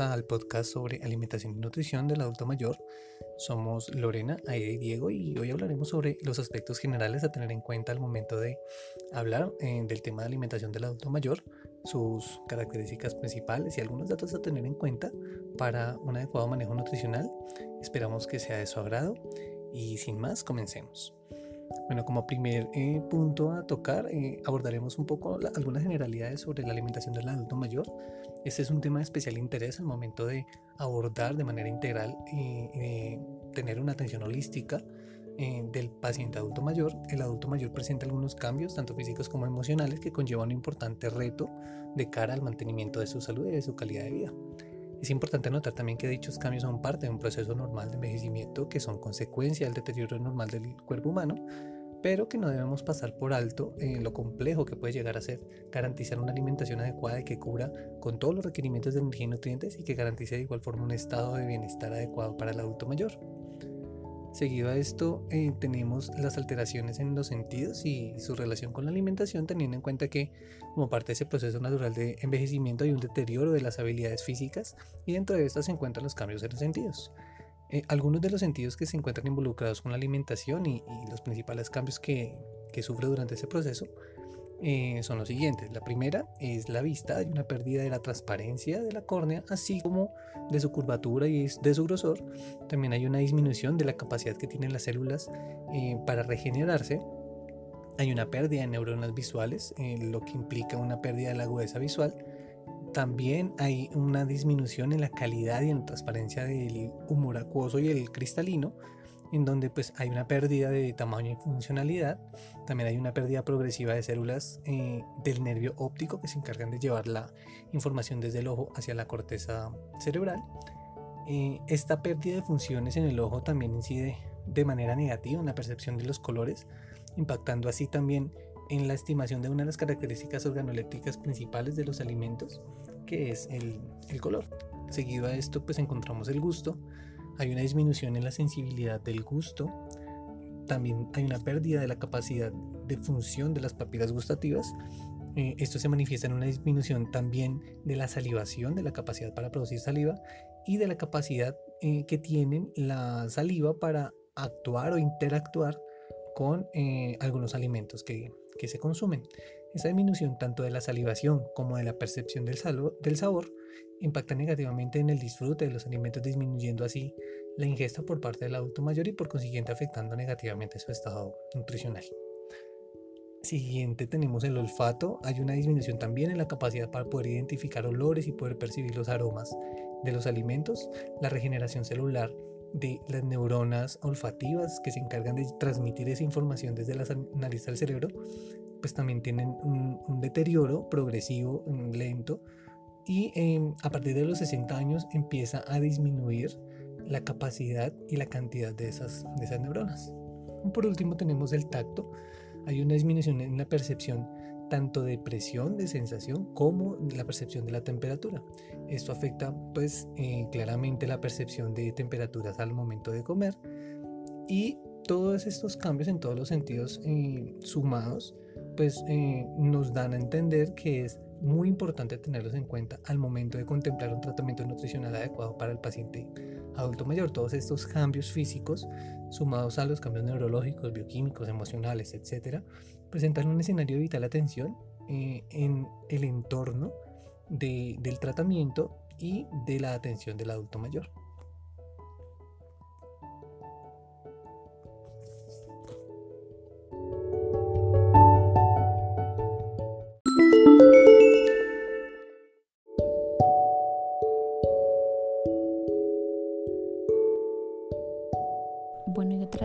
al podcast sobre alimentación y nutrición del adulto mayor. Somos Lorena, Aide y Diego y hoy hablaremos sobre los aspectos generales a tener en cuenta al momento de hablar eh, del tema de alimentación del adulto mayor, sus características principales y algunos datos a tener en cuenta para un adecuado manejo nutricional. Esperamos que sea de su agrado y sin más, comencemos. Bueno, como primer eh, punto a tocar, eh, abordaremos un poco algunas generalidades sobre la alimentación del adulto mayor. Este es un tema de especial interés al momento de abordar de manera integral y eh, tener una atención holística del paciente adulto mayor. El adulto mayor presenta algunos cambios, tanto físicos como emocionales, que conllevan un importante reto de cara al mantenimiento de su salud y de su calidad de vida. Es importante notar también que dichos cambios son parte de un proceso normal de envejecimiento que son consecuencia del deterioro normal del cuerpo humano, pero que no debemos pasar por alto en lo complejo que puede llegar a ser garantizar una alimentación adecuada y que cubra con todos los requerimientos de energía y nutrientes y que garantice de igual forma un estado de bienestar adecuado para el adulto mayor. Seguido a esto eh, tenemos las alteraciones en los sentidos y su relación con la alimentación teniendo en cuenta que como parte de ese proceso natural de envejecimiento hay un deterioro de las habilidades físicas y dentro de estas se encuentran los cambios en los sentidos. Eh, algunos de los sentidos que se encuentran involucrados con la alimentación y, los principales cambios que, sufre durante ese proceso eh, son los siguientes. La primera es la vista, hay una pérdida de la transparencia de la córnea, así como de su curvatura y de su grosor. También hay una disminución de la capacidad que tienen las células eh, para regenerarse. Hay una pérdida de neuronas visuales, lo que implica una pérdida de la agudeza visual. También hay una disminución en la calidad y en la transparencia del humor acuoso y el cristalino, en donde pues hay una pérdida de tamaño y funcionalidad, también hay una pérdida progresiva de células eh, del nervio óptico que se encargan de llevar la información desde el ojo hacia la corteza cerebral. Eh, esta pérdida de funciones en el ojo también incide de manera negativa en la percepción de los colores, impactando así también en la estimación de una de las características organolépticas principales de los alimentos, que es el, el color. Seguido a esto pues encontramos el gusto, hay una disminución en la sensibilidad del gusto, también hay una pérdida de la capacidad de función de las papilas gustativas. Eh, esto se manifiesta en una disminución también de la salivación, de la capacidad para producir saliva y de la capacidad eh, que tienen la saliva para actuar o interactuar con eh, algunos alimentos que, que, se consumen. Esa disminución tanto de la salivación como de la percepción del, del sabor impacta negativamente en el disfrute de los alimentos, disminuyendo así la ingesta por parte del adulto mayor y por consiguiente afectando negativamente su estado nutricional. Siguiente tenemos el olfato. Hay una disminución también en la capacidad para poder identificar olores y poder percibir los aromas de los alimentos. La regeneración celular de las neuronas olfativas que se encargan de transmitir esa información desde la nariz al cerebro, pues también tienen un, deterioro progresivo, lento, y em, a partir de los 60 años empieza a disminuir la capacidad y la cantidad de esas neuronas. Por último tenemos el tacto. Hay una disminución en la percepción tanto de presión, de sensación, como de la percepción de la temperatura. Esto afecta pues eh, claramente la percepción de temperaturas al momento de comer y todos estos cambios en todos los sentidos eh, sumados pues eh, nos dan a entender que es muy importante tenerlos en cuenta al momento de contemplar un tratamiento nutricional adecuado para el paciente adulto mayor. Todos estos cambios físicos, sumados a los cambios neurológicos, bioquímicos, emocionales, etcétera, presentan un escenario de vital atención eh, en el entorno del tratamiento y de la atención del adulto mayor.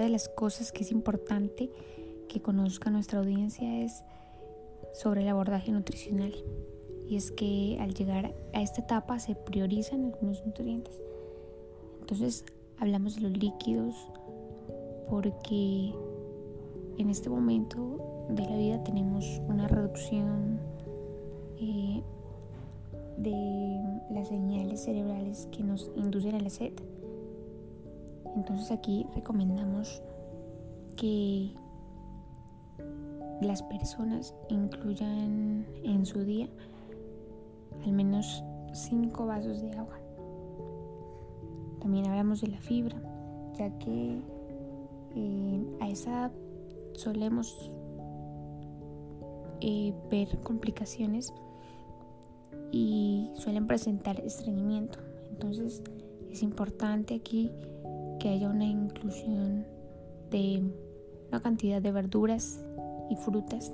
De las cosas que es importante que conozca nuestra audiencia es sobre el abordaje nutricional. Y es que al llegar a esta etapa se priorizan algunos nutrientes. Entonces hablamos de los líquidos porque en este momento de la vida tenemos una reducción eh, de las señales cerebrales que nos inducen a la sed. Entonces aquí recomendamos que las personas incluyan en su día al menos 5 vasos de agua. También hablamos de la fibra, ya que eh, a esa solemos eh, ver complicaciones y suelen presentar estreñimiento. Entonces es importante aquí que haya una inclusión de una cantidad de verduras y frutas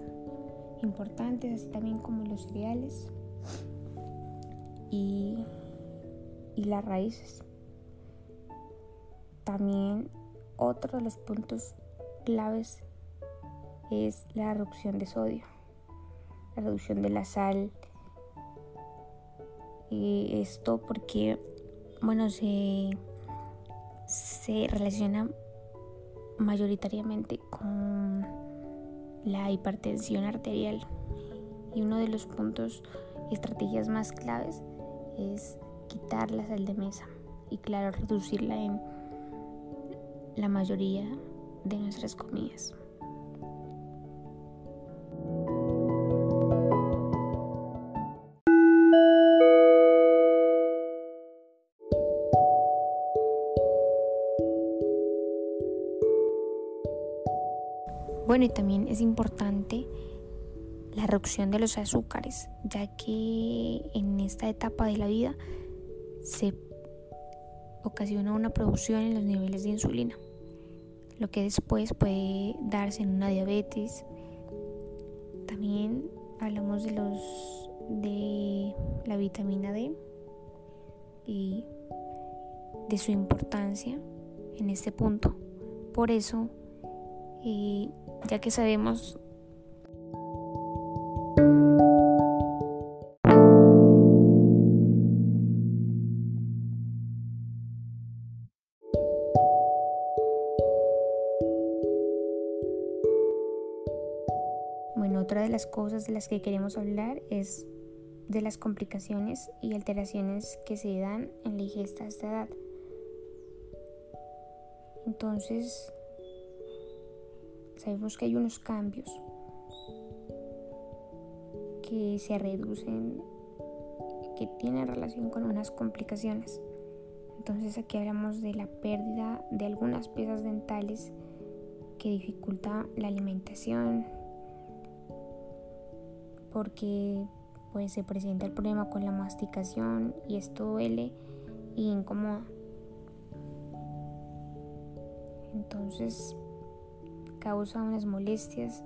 importantes, así también como los cereales y, y las raíces. También otro de los puntos claves es la reducción de sodio, la reducción de la sal. Y esto porque, bueno, se, se relaciona mayoritariamente con la hipertensión arterial. Y uno de los puntos y estrategias más claves es quitar la sal de mesa y claro, reducirla en la mayoría de nuestras comidas. Bueno, y también es importante la reducción de los azúcares, ya que en esta etapa de la vida se ocasiona una producción en los niveles de insulina, lo que después puede darse en una diabetes. También hablamos de los de la vitamina D y de su importancia en este punto. Por eso y ya que sabemos Bueno, otra de las cosas de las que queremos hablar es de las complicaciones y alteraciones que se dan en la ingesta a esta edad. Entonces, sabemos que hay unos cambios que se reducen, que tienen relación con unas complicaciones. Entonces aquí hablamos de la pérdida de algunas piezas dentales que dificulta la alimentación porque pues se presenta el problema con la masticación y esto duele y incomoda. Entonces causa unas molestias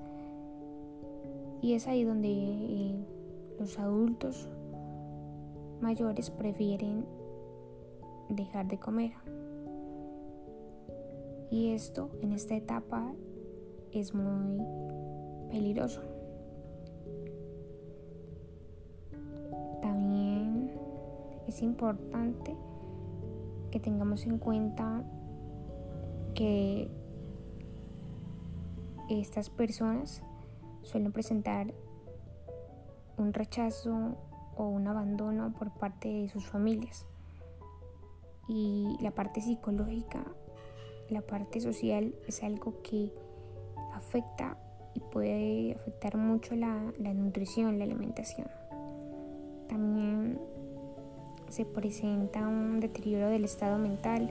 y es ahí donde eh, los adultos mayores prefieren dejar de comer. Y esto en esta etapa es muy peligroso. También es importante que tengamos en cuenta que estas personas suelen presentar un rechazo o un abandono por parte de sus familias. Y la parte psicológica, la parte social es algo que afecta y puede afectar mucho la, la nutrición, la alimentación. También se presenta un deterioro del estado mental.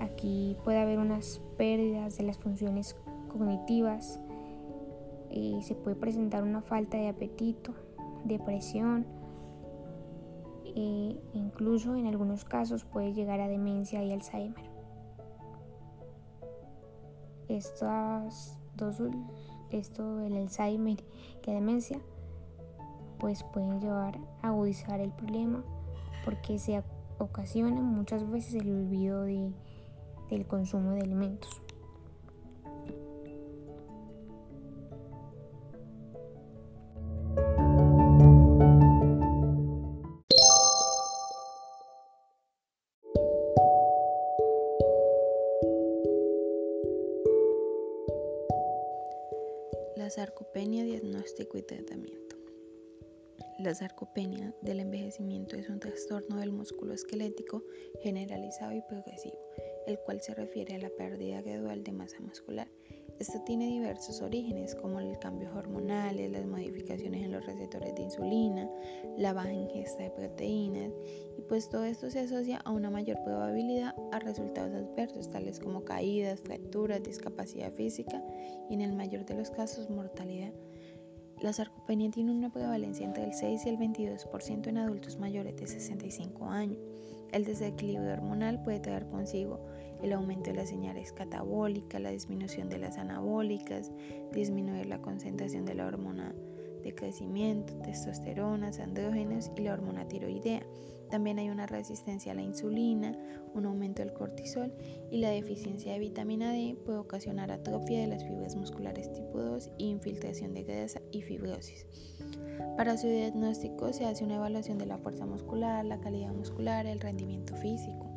Aquí puede haber unas pérdidas de las funciones cognitivas, eh, se puede presentar una falta de apetito, depresión, e incluso en algunos casos puede llegar a demencia y Alzheimer. Estas dos, esto, el Alzheimer y la demencia, pues pueden llevar a agudizar el problema porque se ocasiona muchas veces el olvido de, del consumo de alimentos. La sarcopenia, diagnóstico y tratamiento. La sarcopenia del envejecimiento es un trastorno del músculo esquelético generalizado y progresivo, el cual se refiere a la pérdida gradual de masa muscular, Esto tiene diversos orígenes como el cambio hormonales, las modificaciones en los receptores de insulina, la baja ingesta de proteínas pues todo esto se asocia a una mayor probabilidad a resultados adversos tales como caídas, fracturas, discapacidad física y en el mayor de los casos mortalidad. La sarcopenia tiene una prevalencia entre el 6 y el 22% en adultos mayores de 65 años. El desequilibrio hormonal puede traer consigo el aumento de las señales catabólicas, la disminución de las anabólicas, disminuir la concentración de la hormona de crecimiento, testosteronas, andrógenos y la hormona tiroidea. También hay una resistencia a la insulina, un aumento del cortisol y la deficiencia de vitamina D puede ocasionar atrofia de las fibras musculares tipo 2 e infiltración de grasa y fibrosis. Para su diagnóstico se hace una evaluación de la fuerza muscular, la calidad muscular, el rendimiento físico.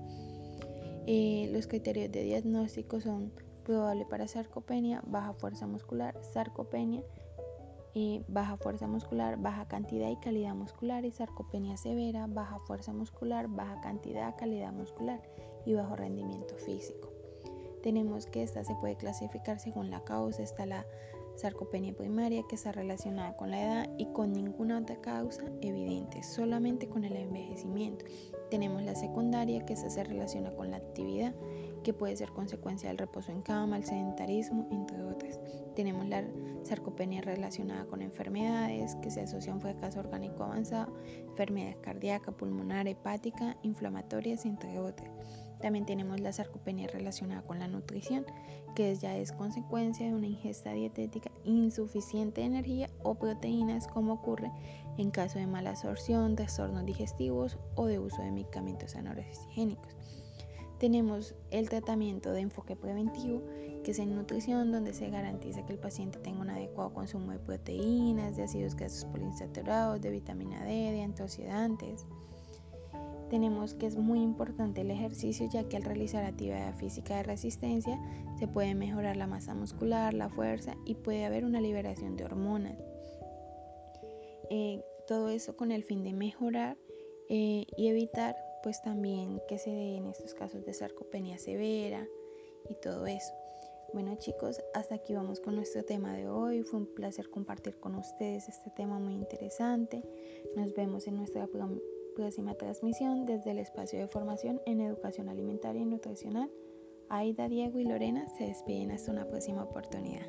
Eh, los criterios de diagnóstico son probable para sarcopenia, baja fuerza muscular, sarcopenia, baja fuerza muscular, baja cantidad y calidad muscular y sarcopenia severa, baja fuerza muscular, baja cantidad, calidad muscular y bajo rendimiento físico. Tenemos que esta se puede clasificar según la causa, está la sarcopenia primaria que está relacionada con la edad y con ninguna otra causa evidente, solamente con el envejecimiento. Tenemos la secundaria que se relaciona con la actividad, que puede ser consecuencia del reposo en cama, el sedentarismo, entre otras. Tenemos la sarcopenia relacionada con enfermedades que se asocia a fracaso orgánico avanzado, enfermedades cardíaca, pulmonar, hepática, inflamatorias, entre otras. También tenemos la sarcopenia relacionada con la nutrición, que ya es consecuencia de una ingesta dietética insuficiente de energía o proteínas, como ocurre en caso de mala absorción, trastornos digestivos o de uso de medicamentos anoresigénicos. Tenemos el tratamiento de enfoque preventivo, que es en nutrición, donde se garantiza que el paciente tenga un adecuado consumo de proteínas, de ácidos grasos poliinsaturados, de vitamina D, de antioxidantes tenemos que es muy importante el ejercicio ya que al realizar actividad física de resistencia se puede mejorar la masa muscular, la fuerza y puede haber una liberación de hormonas. Eh, todo eso con el fin de mejorar eh, y evitar pues también que se den estos casos de sarcopenia severa y todo eso. Bueno chicos, hasta aquí vamos con nuestro tema de hoy. Fue un placer compartir con ustedes este tema muy interesante. Nos vemos en nuestra próxima transmisión desde el espacio de formación en educación alimentaria y nutricional. Aida, Diego y Lorena se despiden hasta una próxima oportunidad.